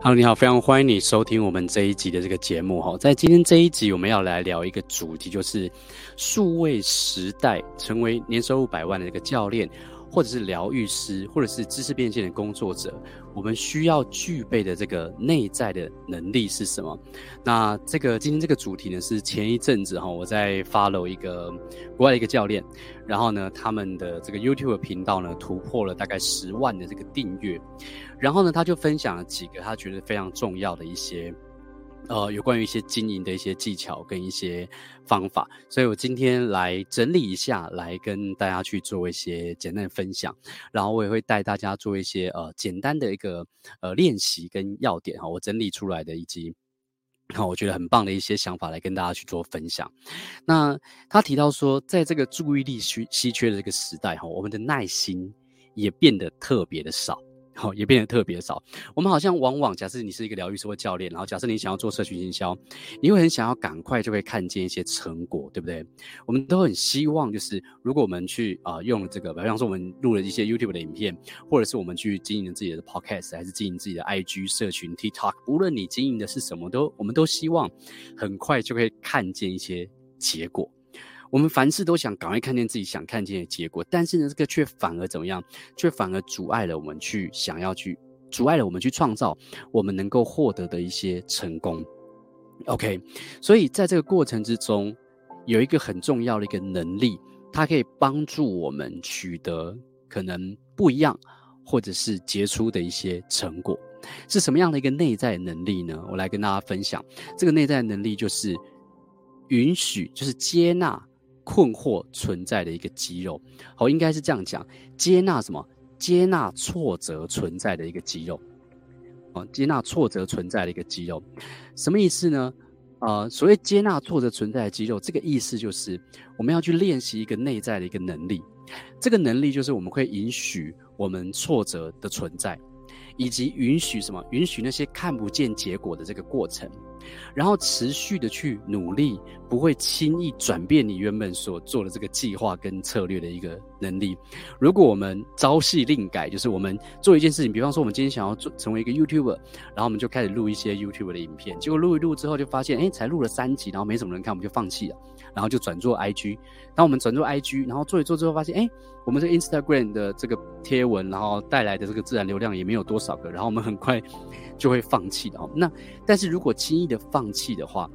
Hello，你好，非常欢迎你收听我们这一集的这个节目哈。在今天这一集，我们要来聊一个主题，就是数位时代成为年收入百万的这个教练，或者是疗愈师，或者是知识变现的工作者，我们需要具备的这个内在的能力是什么？那这个今天这个主题呢，是前一阵子哈，我在 follow 一个国外的一个教练，然后呢，他们的这个 YouTube 频道呢，突破了大概十万的这个订阅，然后呢，他就分享了几个他觉得非常重要的一些。呃，有关于一些经营的一些技巧跟一些方法，所以我今天来整理一下，来跟大家去做一些简单的分享，然后我也会带大家做一些呃简单的一个呃练习跟要点哈，我整理出来的以及好我觉得很棒的一些想法来跟大家去做分享。那他提到说，在这个注意力稀稀缺的这个时代哈，我们的耐心也变得特别的少。好，也变得特别少。我们好像往往，假设你是一个疗愈师或教练，然后假设你想要做社群营销，你会很想要赶快就会看见一些成果，对不对？我们都很希望，就是如果我们去啊、呃、用这个，比方说我们录了一些 YouTube 的影片，或者是我们去经营自己的 Podcast，还是经营自己的 IG 社群 TikTok，无论你经营的是什么，都我们都希望很快就会看见一些结果。我们凡事都想赶快看见自己想看见的结果，但是呢，这个却反而怎么样？却反而阻碍了我们去想要去，阻碍了我们去创造我们能够获得的一些成功。OK，所以在这个过程之中，有一个很重要的一个能力，它可以帮助我们取得可能不一样或者是杰出的一些成果。是什么样的一个内在能力呢？我来跟大家分享，这个内在能力就是允许，就是接纳。困惑存在的一个肌肉，好，应该是这样讲，接纳什么？接纳挫折存在的一个肌肉，哦，接纳挫折存在的一个肌肉，什么意思呢？呃，所谓接纳挫折存在的肌肉，这个意思就是我们要去练习一个内在的一个能力，这个能力就是我们会允许我们挫折的存在，以及允许什么？允许那些看不见结果的这个过程。然后持续的去努力，不会轻易转变你原本所做的这个计划跟策略的一个能力。如果我们朝夕令改，就是我们做一件事情，比方说我们今天想要做成为一个 YouTuber，然后我们就开始录一些 YouTuber 的影片，结果录一录之后就发现，哎，才录了三集，然后没什么人看，我们就放弃了，然后就转做 IG。当我们转做 IG，然后做一做之后发现，哎，我们这 Instagram 的这个贴文，然后带来的这个自然流量也没有多少个，然后我们很快。就会放弃的哦。那但是如果轻易的放弃的话，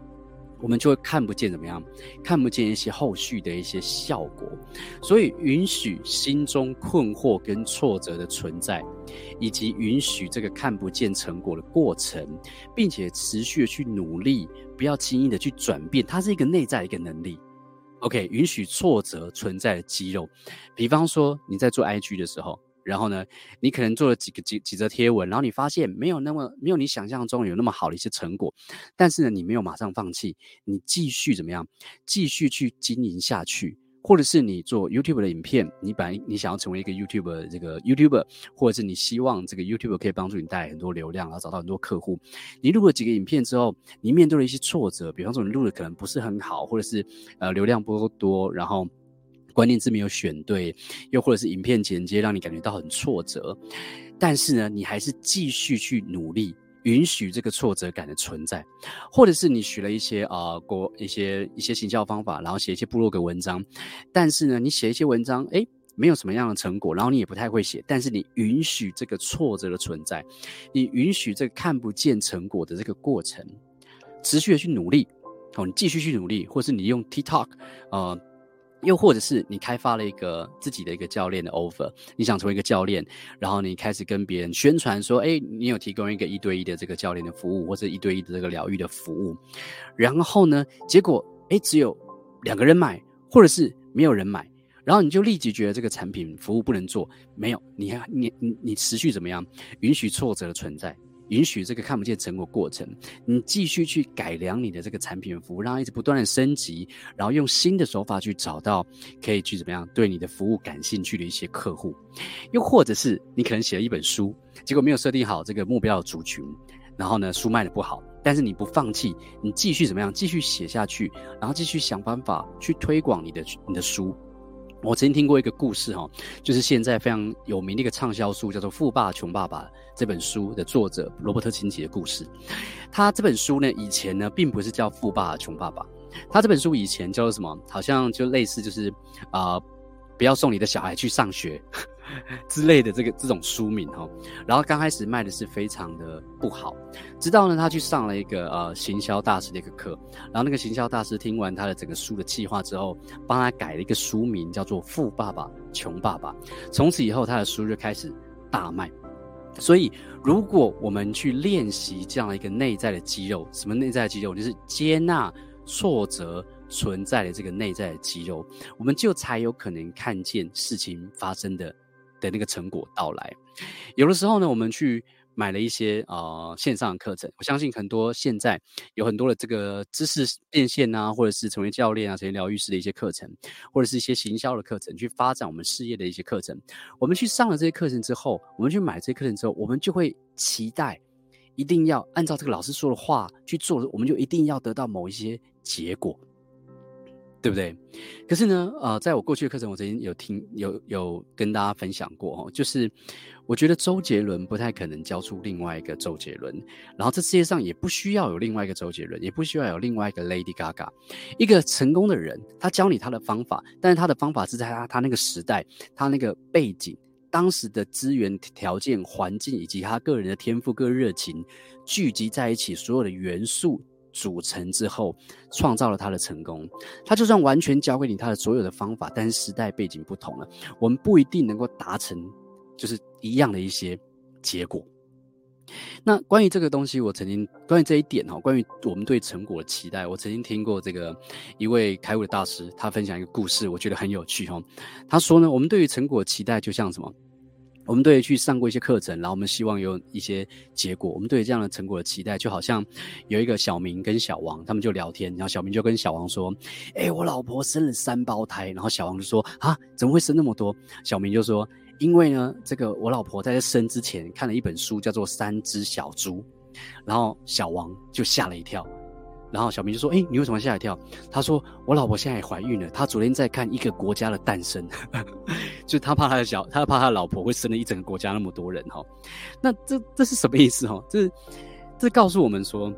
我们就会看不见怎么样，看不见一些后续的一些效果。所以允许心中困惑跟挫折的存在，以及允许这个看不见成果的过程，并且持续的去努力，不要轻易的去转变，它是一个内在一个能力。OK，允许挫折存在的肌肉，比方说你在做 IG 的时候。然后呢，你可能做了几个几几则贴文，然后你发现没有那么没有你想象中有那么好的一些成果，但是呢，你没有马上放弃，你继续怎么样？继续去经营下去，或者是你做 YouTube 的影片，你本来你想要成为一个 YouTuber 这个 YouTuber，或者是你希望这个 YouTube 可以帮助你带来很多流量，然后找到很多客户。你录了几个影片之后，你面对了一些挫折，比方说你录的可能不是很好，或者是呃流量不够多，然后。关键字没有选对，又或者是影片剪接让你感觉到很挫折，但是呢，你还是继续去努力，允许这个挫折感的存在，或者是你学了一些啊，过、呃、一些一些行销方法，然后写一些部落格文章，但是呢，你写一些文章，诶，没有什么样的成果，然后你也不太会写，但是你允许这个挫折的存在，你允许这个看不见成果的这个过程，持续的去努力，哦，你继续去努力，或是你用 TikTok，呃。又或者是你开发了一个自己的一个教练的 offer，你想成为一个教练，然后你开始跟别人宣传说，哎，你有提供一个一对一的这个教练的服务，或者一对一的这个疗愈的服务，然后呢，结果哎，只有两个人买，或者是没有人买，然后你就立即觉得这个产品服务不能做，没有，你你你你持续怎么样，允许挫折的存在。允许这个看不见成果过程，你继续去改良你的这个产品服务，让它一直不断的升级，然后用新的手法去找到可以去怎么样对你的服务感兴趣的一些客户，又或者是你可能写了一本书，结果没有设定好这个目标的族群，然后呢，书卖的不好，但是你不放弃，你继续怎么样，继续写下去，然后继续想办法去推广你的你的书。我曾经听过一个故事哈，就是现在非常有名的一个畅销书，叫做《富爸穷爸爸》这本书的作者罗伯特清崎的故事。他这本书呢，以前呢并不是叫《富爸穷爸爸》，他这本书以前叫做什么？好像就类似就是啊、不要送你的小孩去上学。之类的这个这种书名哈，然后刚开始卖的是非常的不好，直到呢他去上了一个呃行销大师的一个课，然后那个行销大师听完他的整个书的计划之后，帮他改了一个书名叫做《富爸爸穷爸爸》，从此以后他的书就开始大卖。所以如果我们去练习这样一个内在的肌肉，什么内在的肌肉？就是接纳挫折。存在的这个内在的肌肉，我们就才有可能看见事情发生的的那个成果到来。有的时候呢，我们去买了一些呃线上的课程，我相信很多现在有很多的这个知识变现啊，或者是成为教练啊、成为疗愈师的一些课程，或者是一些行销的课程，去发展我们事业的一些课程。我们去上了这些课程之后，我们去买这些课程之后，我们就会期待一定要按照这个老师说的话去做，我们就一定要得到某一些结果。对不对？可是呢，呃，在我过去的课程，我曾经有听有有跟大家分享过哦，就是我觉得周杰伦不太可能教出另外一个周杰伦，然后这世界上也不需要有另外一个周杰伦，也不需要有另外一个 Lady Gaga。一个成功的人，他教你他的方法，但是他的方法是在他他那个时代，他那个背景、当时的资源条件、环境以及他个人的天赋、个热情聚集在一起，所有的元素。组成之后，创造了他的成功。他就算完全教给你他的所有的方法，但是时代背景不同了，我们不一定能够达成就是一样的一些结果。那关于这个东西，我曾经关于这一点哈，关于我们对成果的期待，我曾经听过这个一位开悟的大师，他分享一个故事，我觉得很有趣哈。他说呢，我们对于成果的期待就像什么？我们对去上过一些课程，然后我们希望有一些结果。我们对这样的成果的期待，就好像有一个小明跟小王，他们就聊天，然后小明就跟小王说：“哎，我老婆生了三胞胎。”然后小王就说：“啊，怎么会生那么多？”小明就说：“因为呢，这个我老婆在生之前看了一本书，叫做《三只小猪》。”然后小王就吓了一跳。然后小明就说：“哎，你为什么吓一跳？”他说：“我老婆现在也怀孕了，她昨天在看一个国家的诞生，就他怕他的小，他怕他的老婆会生了一整个国家那么多人哈。那这这是什么意思哈？这这告诉我们说，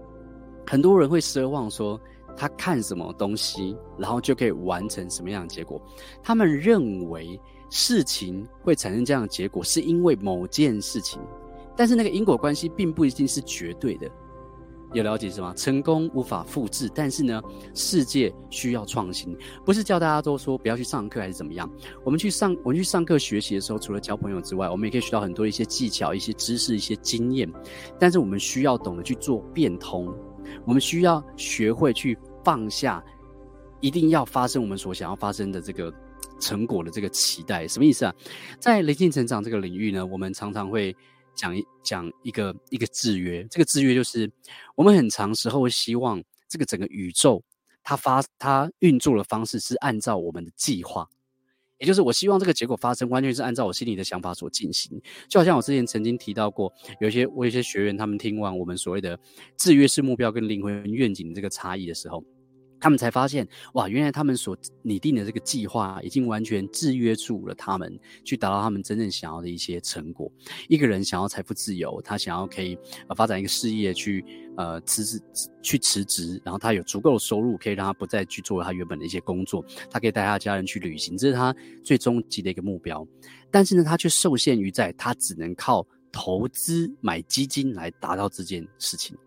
很多人会奢望说，他看什么东西，然后就可以完成什么样的结果。他们认为事情会产生这样的结果，是因为某件事情，但是那个因果关系并不一定是绝对的。”有了解是吗？成功无法复制，但是呢，世界需要创新。不是叫大家都说不要去上课还是怎么样？我们去上，我们去上课学习的时候，除了交朋友之外，我们也可以学到很多一些技巧、一些知识、一些经验。但是我们需要懂得去做变通，我们需要学会去放下，一定要发生我们所想要发生的这个成果的这个期待。什么意思啊？在灵性成长这个领域呢，我们常常会。讲一讲一个一个制约，这个制约就是我们很长时候会希望这个整个宇宙它发它运作的方式是按照我们的计划，也就是我希望这个结果发生完全是按照我心里的想法所进行。就好像我之前曾经提到过，有一些我有些学员他们听完我们所谓的制约式目标跟灵魂愿景这个差异的时候。他们才发现，哇，原来他们所拟定的这个计划已经完全制约住了他们，去达到他们真正想要的一些成果。一个人想要财富自由，他想要可以呃发展一个事业，去呃辞职去辞职，然后他有足够的收入，可以让他不再去做他原本的一些工作，他可以带他家人去旅行，这是他最终极的一个目标。但是呢，他却受限于在他只能靠投资买基金来达到这件事情。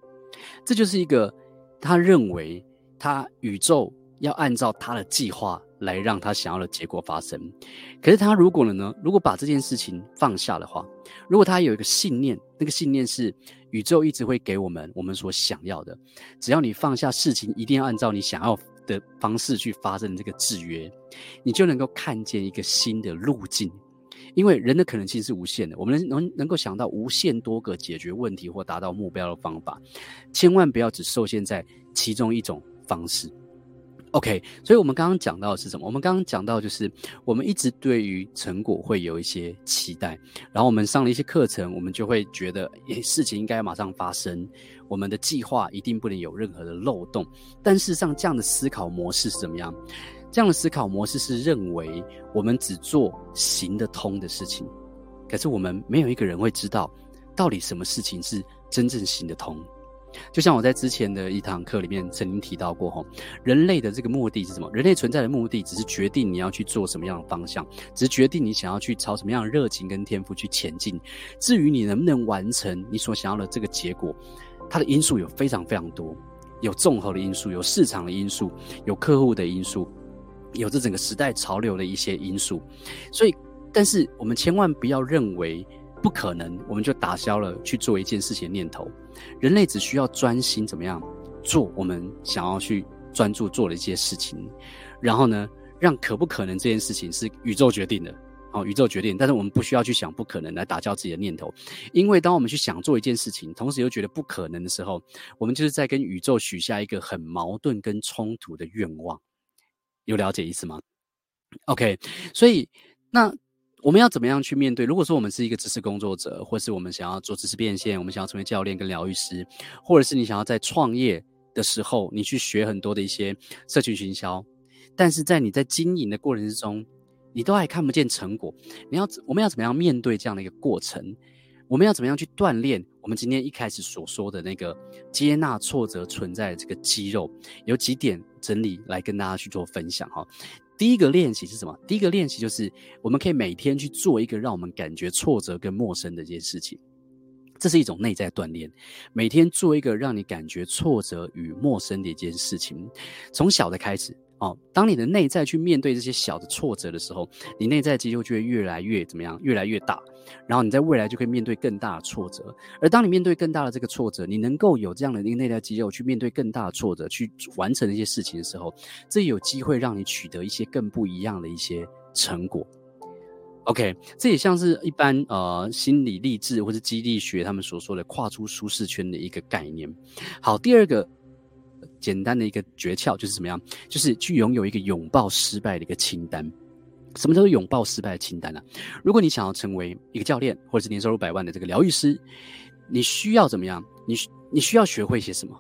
这就是一个他认为。他宇宙要按照他的计划来让他想要的结果发生，可是他如果呢？如果把这件事情放下的话，如果他有一个信念，那个信念是宇宙一直会给我们我们所想要的，只要你放下事情，一定要按照你想要的方式去发生这个制约，你就能够看见一个新的路径。因为人的可能性是无限的，我们能能够想到无限多个解决问题或达到目标的方法，千万不要只受限在其中一种。方式，OK，所以我们刚刚讲到的是什么？我们刚刚讲到就是我们一直对于成果会有一些期待，然后我们上了一些课程，我们就会觉得，事情应该马上发生，我们的计划一定不能有任何的漏洞。但事实上，这样的思考模式是怎么样？这样的思考模式是认为我们只做行得通的事情，可是我们没有一个人会知道到底什么事情是真正行得通。就像我在之前的一堂课里面曾经提到过，吼，人类的这个目的是什么？人类存在的目的只是决定你要去做什么样的方向，只是决定你想要去朝什么样的热情跟天赋去前进。至于你能不能完成你所想要的这个结果，它的因素有非常非常多，有综合的因素，有市场的因素，有客户的因素，有这整个时代潮流的一些因素。所以，但是我们千万不要认为。不可能，我们就打消了去做一件事情的念头。人类只需要专心怎么样做我们想要去专注做的一些事情，然后呢，让可不可能这件事情是宇宙决定的，哦，宇宙决定。但是我们不需要去想不可能来打消自己的念头，因为当我们去想做一件事情，同时又觉得不可能的时候，我们就是在跟宇宙许下一个很矛盾跟冲突的愿望。有了解意思吗？OK，所以那。我们要怎么样去面对？如果说我们是一个知识工作者，或是我们想要做知识变现，我们想要成为教练跟疗愈师，或者是你想要在创业的时候，你去学很多的一些社群行销，但是在你在经营的过程之中，你都还看不见成果。你要我们要怎么样面对这样的一个过程？我们要怎么样去锻炼我们今天一开始所说的那个接纳挫折存在的这个肌肉？有几点整理来跟大家去做分享哈。第一个练习是什么？第一个练习就是我们可以每天去做一个让我们感觉挫折跟陌生的一件事情，这是一种内在锻炼。每天做一个让你感觉挫折与陌生的一件事情，从小的开始。哦，当你的内在去面对这些小的挫折的时候，你内在肌肉就会越来越怎么样？越来越大，然后你在未来就可以面对更大的挫折。而当你面对更大的这个挫折，你能够有这样的一个内在肌肉去面对更大的挫折，去完成一些事情的时候，这有机会让你取得一些更不一样的一些成果。OK，这也像是一般呃心理励志或是激励学他们所说的跨出舒适圈的一个概念。好，第二个。简单的一个诀窍就是怎么样？就是去拥有一个拥抱失败的一个清单。什么叫做拥抱失败的清单呢、如果你想要成为一个教练，或者是年收入百万的这个疗愈师，你需要怎么样？你你需要学会些什么？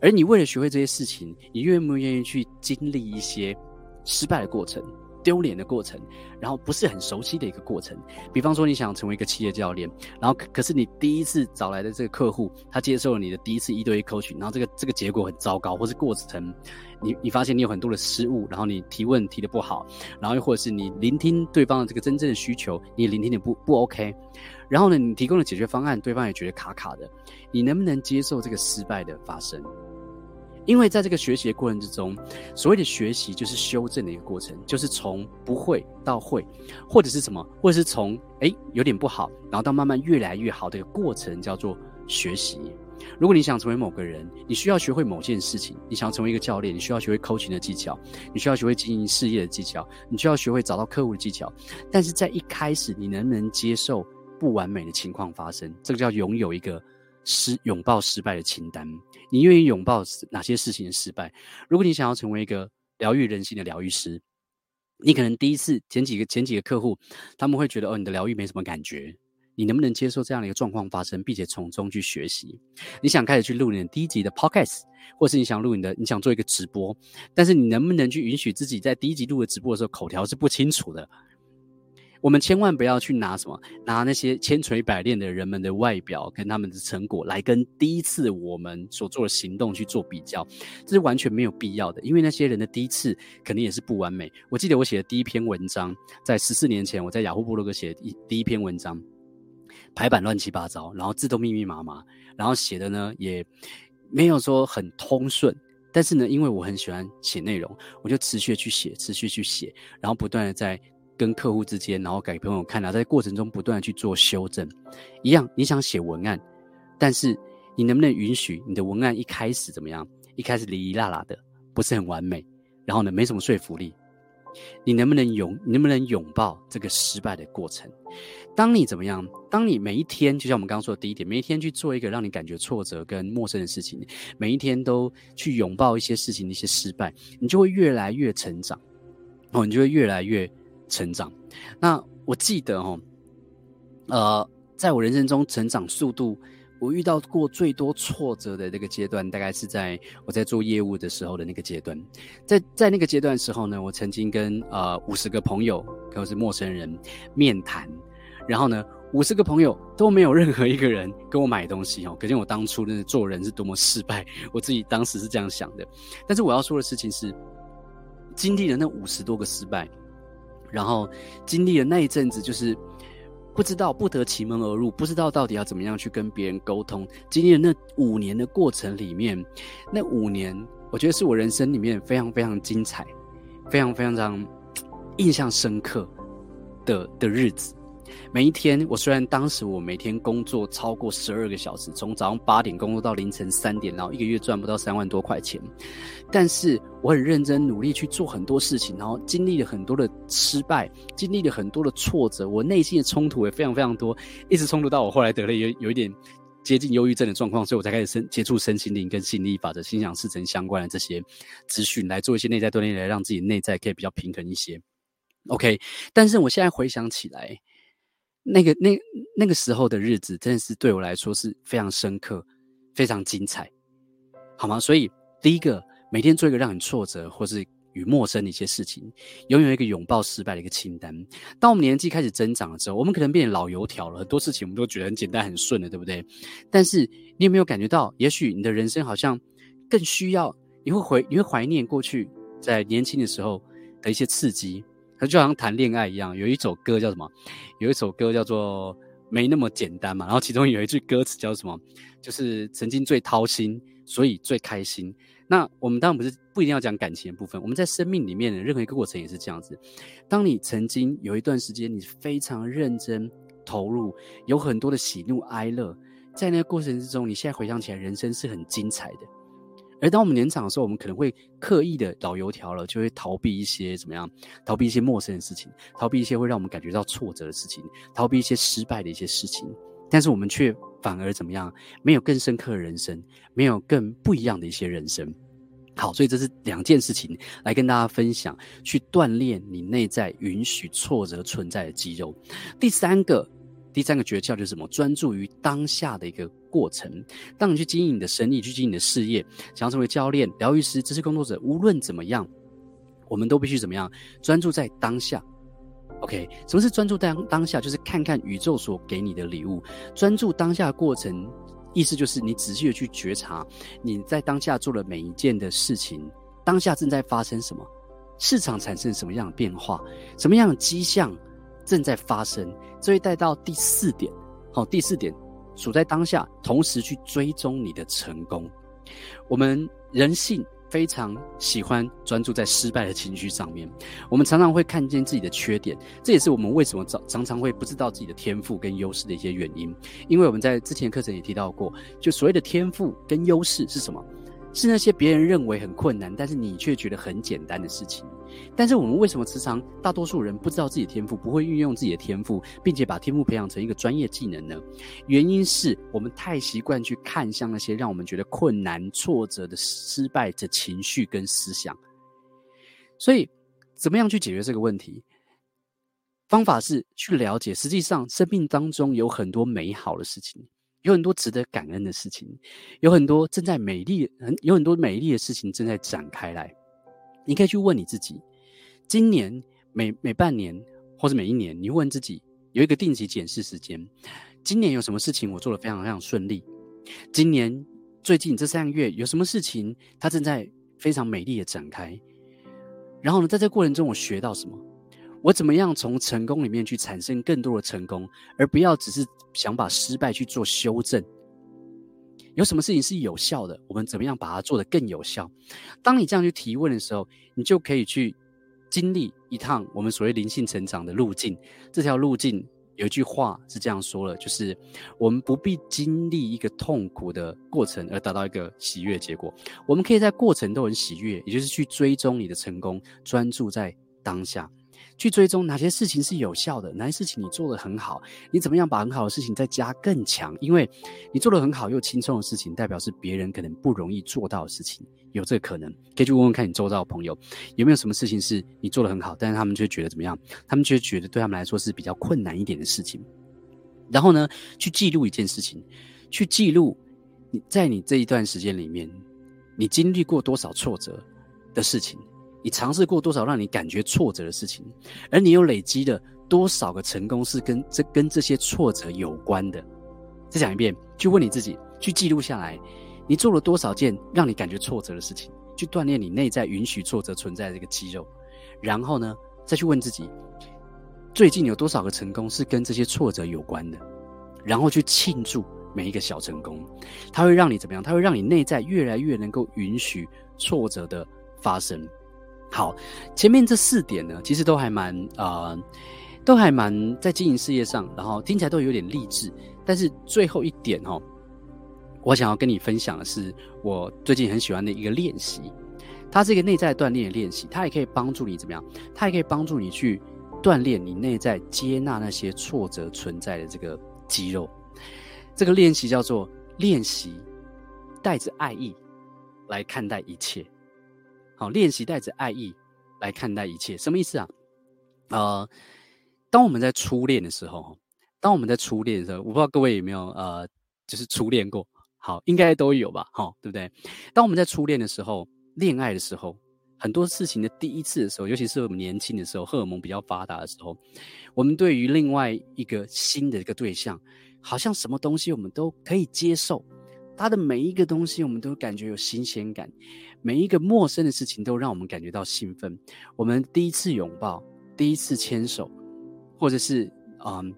而你为了学会这些事情，你愿不愿意去经历一些失败的过程？丢脸的过程，然后不是很熟悉的一个过程。比方说，你想成为一个企业教练，然后可可是你第一次找来的这个客户，他接受了你的第一次一对一 coach，然后这个这个结果很糟糕，或是过程你你发现你有很多的失误，然后你提问提的不好，然后又或者是你聆听对方的这个真正的需求，你聆听的不不 OK，然后呢，你提供的解决方案，对方也觉得卡卡的，你能不能接受这个失败的发生？因为在这个学习的过程之中，所谓的学习就是修正的一个过程，就是从不会到会，或者是什么，或者是从诶有点不好，然后到慢慢越来越好的一个过程，叫做学习。如果你想成为某个人，你需要学会某件事情；你想要成为一个教练，你需要学会 coaching 的技巧，你需要学会经营事业的技巧，你需要学会找到客户的技巧。但是在一开始，你能不能接受不完美的情况发生？这个叫拥有一个。失拥抱失败的清单，你愿意拥抱哪些事情的失败？如果你想要成为一个疗愈人心的疗愈师，你可能第一次前几个前几个客户，他们会觉得哦，你的疗愈没什么感觉。你能不能接受这样的一个状况发生，并且从中去学习？你想开始去录你的第一集的 podcast，或是你想录你的，你想做一个直播，但是你能不能去允许自己在第一集录的直播的时候口条是不清楚的？我们千万不要去拿什么，拿那些千锤百炼的人们的外表跟他们的成果来跟第一次我们所做的行动去做比较，这是完全没有必要的。因为那些人的第一次肯定也是不完美。我记得我写的第一篇文章，在十四年前，我在雅虎部落格写的第第一篇文章，排版乱七八糟，然后字都密密麻麻，然后写的呢也没有说很通顺。但是呢，因为我很喜欢写内容，我就持续的去写，持续去写，然后不断的在。跟客户之间，然后给朋友看啊，在过程中不断的去做修正，一样。你想写文案，但是你能不能允许你的文案一开始怎么样？一开始哩哩啦啦的，不是很完美，然后呢，没什么说服力。你能不能拥？能不能拥抱这个失败的过程？当你怎么样？当你每一天，就像我们刚刚说的第一点，每一天去做一个让你感觉挫折跟陌生的事情，每一天都去拥抱一些事情的一些失败，你就会越来越成长，哦，你就会越来越。成长，那我记得哦，呃，在我人生中成长速度我遇到过最多挫折的那个阶段，大概是在我在做业务的时候的那个阶段。在在那个阶段的时候呢，我曾经跟呃五十个朋友，可能是陌生人面谈，然后呢，五十个朋友都没有任何一个人跟我买东西哦。可见我当初的做人是多么失败，我自己当时是这样想的。但是我要说的事情是，经历了那五十多个失败，然后经历了那一阵子，就是。不知道不得其门而入，不知道到底要怎么样去跟别人沟通。经历了那五年的过程里面，那五年我觉得是我人生里面非常非常精彩、非常非常非常 印象深刻的的日子。每一天，我虽然当时我每天工作超过十二个小时，从早上八点工作到凌晨三点，然后一个月赚不到三万多块钱，但是我很认真努力去做很多事情，然后经历了很多的失败，经历了很多的挫折，我内心的冲突也非常非常多，一直冲突到我后来得了有有一点接近忧郁症的状况，所以我才开始身接触身心灵跟吸引力法则、心想事成相关的这些资讯，来做一些内在锻炼，来让自己内在可以比较平衡一些。OK，但是我现在回想起来。那个那那个时候的日子，真的是对我来说是非常深刻、非常精彩，好吗？所以第一个，每天做一个让你挫折或是与陌生的一些事情，拥有一个拥抱失败的一个清单。当我们年纪开始增长的时候，我们可能变老油条了，很多事情我们都觉得很简单、很顺了，对不对？但是你有没有感觉到，也许你的人生好像更需要，你会回，你会怀念过去在年轻的时候的一些刺激。它就好像谈恋爱一样，有一首歌叫什么？有一首歌叫做《没那么简单》嘛。然后其中有一句歌词叫什么？就是曾经最掏心，所以最开心。那我们当然不是不一定要讲感情的部分，我们在生命里面的任何一个过程也是这样子。当你曾经有一段时间，你非常认真投入，有很多的喜怒哀乐，在那个过程之中，你现在回想起来，人生是很精彩的。而当我们年长的时候，我们可能会刻意的老油条了，就会逃避一些怎么样？逃避一些陌生的事情，逃避一些会让我们感觉到挫折的事情，逃避一些失败的一些事情。但是我们却反而怎么样？没有更深刻的人生，没有更不一样的一些人生。好，所以这是两件事情来跟大家分享，去锻炼你内在允许挫折存在的肌肉。第三个。第三个诀窍就是什么？专注于当下的一个过程。当你去经营你的生意，去经营你的事业，想要成为教练、疗愈师、知识工作者，无论怎么样，我们都必须怎么样？专注在当下。OK，什么是专注当当下？就是看看宇宙所给你的礼物。专注当下过程，意思就是你仔细的去觉察你在当下做的每一件的事情，当下正在发生什么，市场产生什么样的变化，什么样的迹象。正在发生，这会带到第四点。好，第四点，处在当下，同时去追踪你的成功。我们人性非常喜欢专注在失败的情绪上面，我们常常会看见自己的缺点，这也是我们为什么常常常会不知道自己的天赋跟优势的一些原因。因为我们在之前课程也提到过，就所谓的天赋跟优势是什么？是那些别人认为很困难，但是你却觉得很简单的事情。但是我们为什么时常大多数人不知道自己的天赋，不会运用自己的天赋，并且把天赋培养成一个专业技能呢？原因是我们太习惯去看向那些让我们觉得困难、挫折的失败的情绪跟思想。所以，怎么样去解决这个问题？方法是去了解，实际上生命当中有很多美好的事情，有很多值得感恩的事情，有很多正在美丽、很有很多美丽的事情正在展开来。你可以去问你自己，今年每每半年或者每一年，你问自己有一个定期检视时间。今年有什么事情我做得非常非常顺利？今年最近这三个月有什么事情它正在非常美丽的展开？然后呢，在这过程中我学到什么？我怎么样从成功里面去产生更多的成功，而不要只是想把失败去做修正？有什么事情是有效的？我们怎么样把它做得更有效？当你这样去提问的时候，你就可以去经历一趟我们所谓灵性成长的路径。这条路径有一句话是这样说了，就是我们不必经历一个痛苦的过程而达到一个喜悦结果。我们可以在过程都很喜悦，也就是去追踪你的成功，专注在当下。去追踪哪些事情是有效的，哪些事情你做得很好，你怎么样把很好的事情再加更强？因为你做得很好又轻松的事情，代表是别人可能不容易做到的事情，有这个可能。可以去问问看你周遭的朋友，有没有什么事情是你做得很好，但是他们却觉得怎么样？他们却觉得对他们来说是比较困难一点的事情。然后呢，去记录一件事情。去记录你在你这一段时间里面，你经历过多少挫折的事情，你尝试过多少让你感觉挫折的事情，而你又累积了多少个成功是跟这跟这些挫折有关的。再讲一遍，去问你自己，去记录下来，你做了多少件让你感觉挫折的事情，去锻炼你内在允许挫折存在的这个肌肉。然后呢，再去问自己，最近有多少个成功是跟这些挫折有关的？然后去庆祝每一个小成功，它会让你怎么样？它会让你内在越来越能够允许挫折的发生。好，前面这四点呢，其实都还蛮啊、呃，都还蛮在经营事业上，然后听起来都有点励志。但是最后一点哦，我想要跟你分享的是，我最近很喜欢的一个练习。它是一个内在锻炼的练习，它也可以帮助你怎么样？它也可以帮助你去锻炼你内在接纳那些挫折存在的这个肌肉。这个练习叫做练习带着爱意来看待一切。好，练习带着爱意来看待一切，什么意思啊？呃，当我们在初恋的时候。当我们在初恋的时候，我不知道各位有没有呃，就是初恋过，好，应该都有吧，好，对不对？当我们在初恋的时候，恋爱的时候，很多事情的第一次的时候，尤其是我们年轻的时候，荷尔蒙比较发达的时候，我们对于另外一个新的一个对象，好像什么东西我们都可以接受，他的每一个东西我们都感觉有新鲜感，每一个陌生的事情都让我们感觉到兴奋。我们第一次拥抱，第一次牵手，或者是嗯。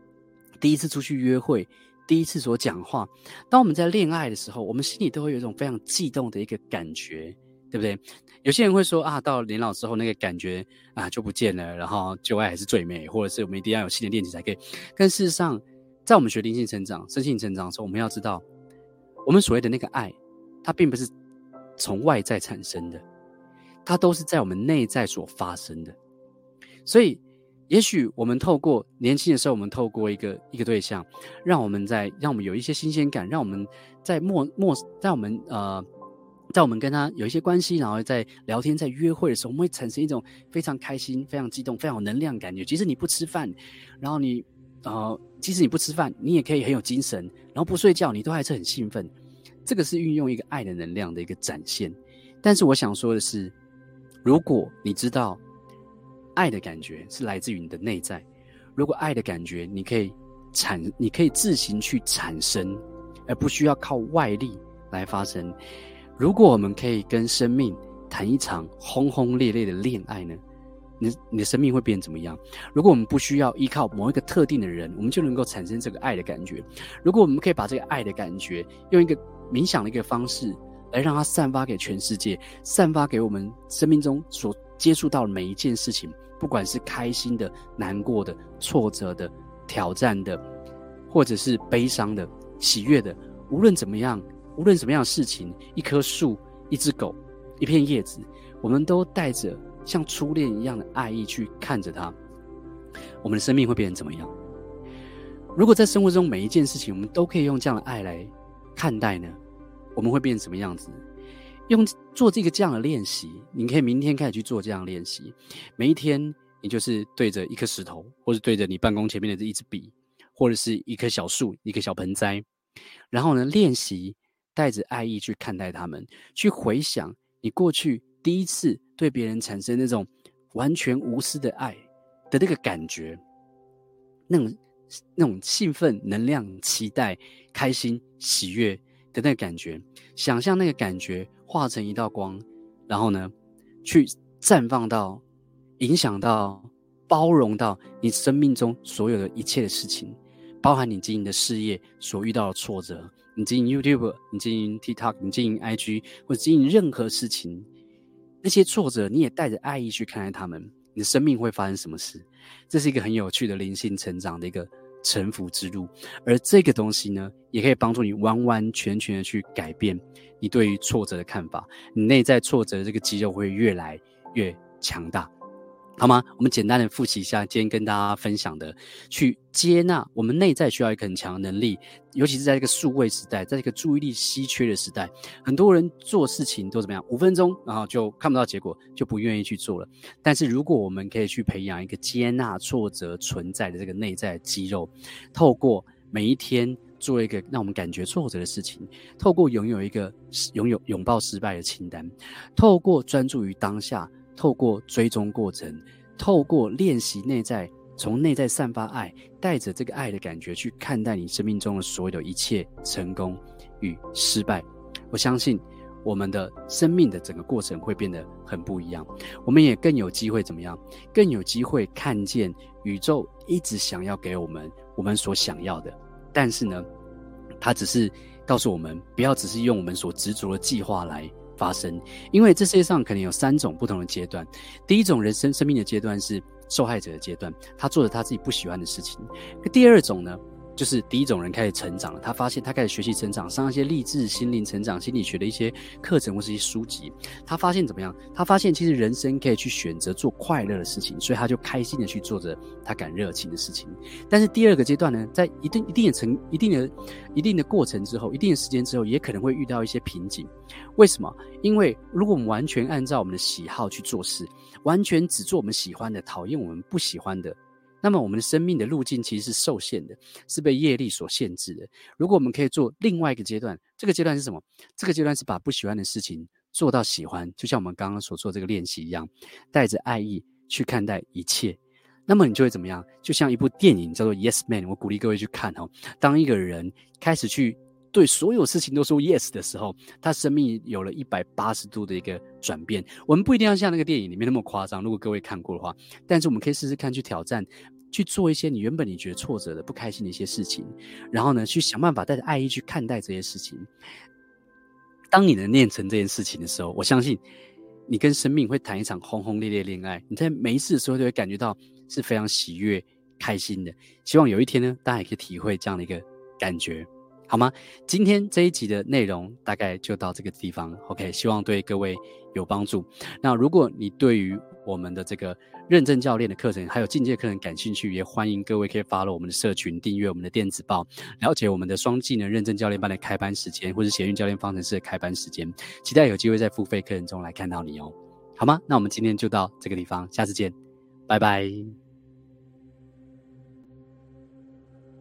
第一次出去约会，第一次所讲话，当我们在恋爱的时候，我们心里都会有一种非常悸动的一个感觉，对不对？有些人会说啊，到年老之后，那个感觉啊就不见了，然后旧爱还是最美，或者是我们一定要有新的恋情才可以。但事实上，在我们学灵性成长、身心成长的时候，我们要知道，我们所谓的那个爱，它并不是从外在产生的，它都是在我们内在所发生的，所以。也许我们透过年轻的时候，我们透过一个一个对象，让我们在让我们有一些新鲜感，让我们在陌陌在我们呃，在我们跟他有一些关系，然后在聊天、在约会的时候，我们会产生一种非常开心、非常激动、非常有能量感觉。即使你不吃饭，然后你呃，即使你不吃饭，你也可以很有精神，然后不睡觉，你都还是很兴奋。这个是运用一个爱的能量的一个展现。但是我想说的是，如果你知道。爱的感觉是来自于你的内在。如果爱的感觉你可以产，你可以自行去产生，而不需要靠外力来发生。如果我们可以跟生命谈一场轰轰烈烈的恋爱呢？你你的生命会变怎么样？如果我们不需要依靠某一个特定的人，我们就能够产生这个爱的感觉。如果我们可以把这个爱的感觉用一个冥想的一个方式来让它散发给全世界，散发给我们生命中所接触到的每一件事情。不管是开心的、难过的、挫折的、挑战的，或者是悲伤的、喜悦的，无论怎么样，无论什么样的事情，一棵树、一只狗、一片叶子，我们都带着像初恋一样的爱意去看着他，我们的生命会变成怎么样？如果在生活中每一件事情，我们都可以用这样的爱来看待呢？我们会变成什么样子？用做这个这样的练习，你可以明天开始去做这样练习。每一天，你就是对着一颗石头，或者对着你办公前面的这一支笔，或者是一棵小树、一个小盆栽，然后呢，练习带着爱意去看待他们，去回想你过去第一次对别人产生那种完全无私的爱的那个感觉，那种那种兴奋、能量、期待、开心、喜悦的那个感觉，想象那个感觉。化成一道光，然后呢，去绽放到、影响到、包容到你生命中所有的一切的事情，包含你经营的事业所遇到的挫折，你经营 YouTube，你经营 TikTok，你经营 IG，或者经营任何事情，那些挫折你也带着爱意去看待他们，你的生命会发生什么事？这是一个很有趣的灵性成长的一个沉浮之路，而这个东西呢，也可以帮助你完完全全的去改变你对于挫折的看法，你内在挫折的这个肌肉会越来越强大。好吗？我们简单的复习一下今天跟大家分享的，去接纳我们内在需要一个很强的能力，尤其是在这个数位时代，在这个注意力稀缺的时代，很多人做事情都怎么样？五分钟，然后就看不到结果，就不愿意去做了。但是如果我们可以去培养一个接纳挫折存在的这个内在肌肉，透过每一天做一个让我们感觉挫折的事情，透过拥有一个拥有拥抱失败的清单，透过专注于当下，透过追踪过程，透过练习内在，从内在散发爱，带着这个爱的感觉去看待你生命中的所有的一切成功与失败。我相信我们的生命的整个过程会变得很不一样，我们也更有机会怎么样？更有机会看见宇宙一直想要给我们我们所想要的。但是呢，它只是告诉我们，不要只是用我们所执着的计划来发生，因为这世界上可能有三种不同的阶段。第一种人生生命的阶段是受害者的阶段，他做了他自己不喜欢的事情。第二种呢？就是第一种人开始成长了，他发现他开始学习成长，上一些励志、心灵成长、心理学的一些课程或是一些书籍。他发现怎么样？他发现其实人生可以去选择做快乐的事情，所以他就开心的去做着他感热情的事情。但是第二个阶段呢，在一定一定的成一定的一定的过程之后，一定的时间之后，也可能会遇到一些瓶颈。为什么？因为如果我们完全按照我们的喜好去做事，完全只做我们喜欢的，讨厌我们不喜欢的。那么，我们的生命的路径其实是受限的，是被业力所限制的。如果我们可以做另外一个阶段，这个阶段是什么？这个阶段是把不喜欢的事情做到喜欢，就像我们刚刚所做这个练习一样，带着爱意去看待一切。那么你就会怎么样？就像一部电影叫做《Yes Man》，我鼓励各位去看哦。当一个人开始去对所有事情都说 Yes 的时候，他生命有了一百八十度的一个转变。我们不一定要像那个电影里面那么夸张，如果各位看过的话，但是我们可以试试看去挑战。去做一些你原本你觉得挫折的、不开心的一些事情，然后呢，去想办法带着爱意去看待这些事情。当你能练成这件事情的时候，我相信你跟生命会谈一场轰轰烈烈恋爱。你在每一次的时候都会感觉到是非常喜悦、开心的。希望有一天呢，大家也可以体会这样的一个感觉。好吗？今天这一集的内容大概就到这个地方。OK，希望对各位有帮助。那如果你对于我们的这个认证教练的课程还有进阶课程感兴趣，也欢迎各位可以 follow 我们的社群，订阅我们的电子报，了解我们的双技能认证教练班的开班时间，或是捷运教练方程式的开班时间。期待有机会在付费课程中来看到你哦。好吗？那我们今天就到这个地方，下次见，拜拜。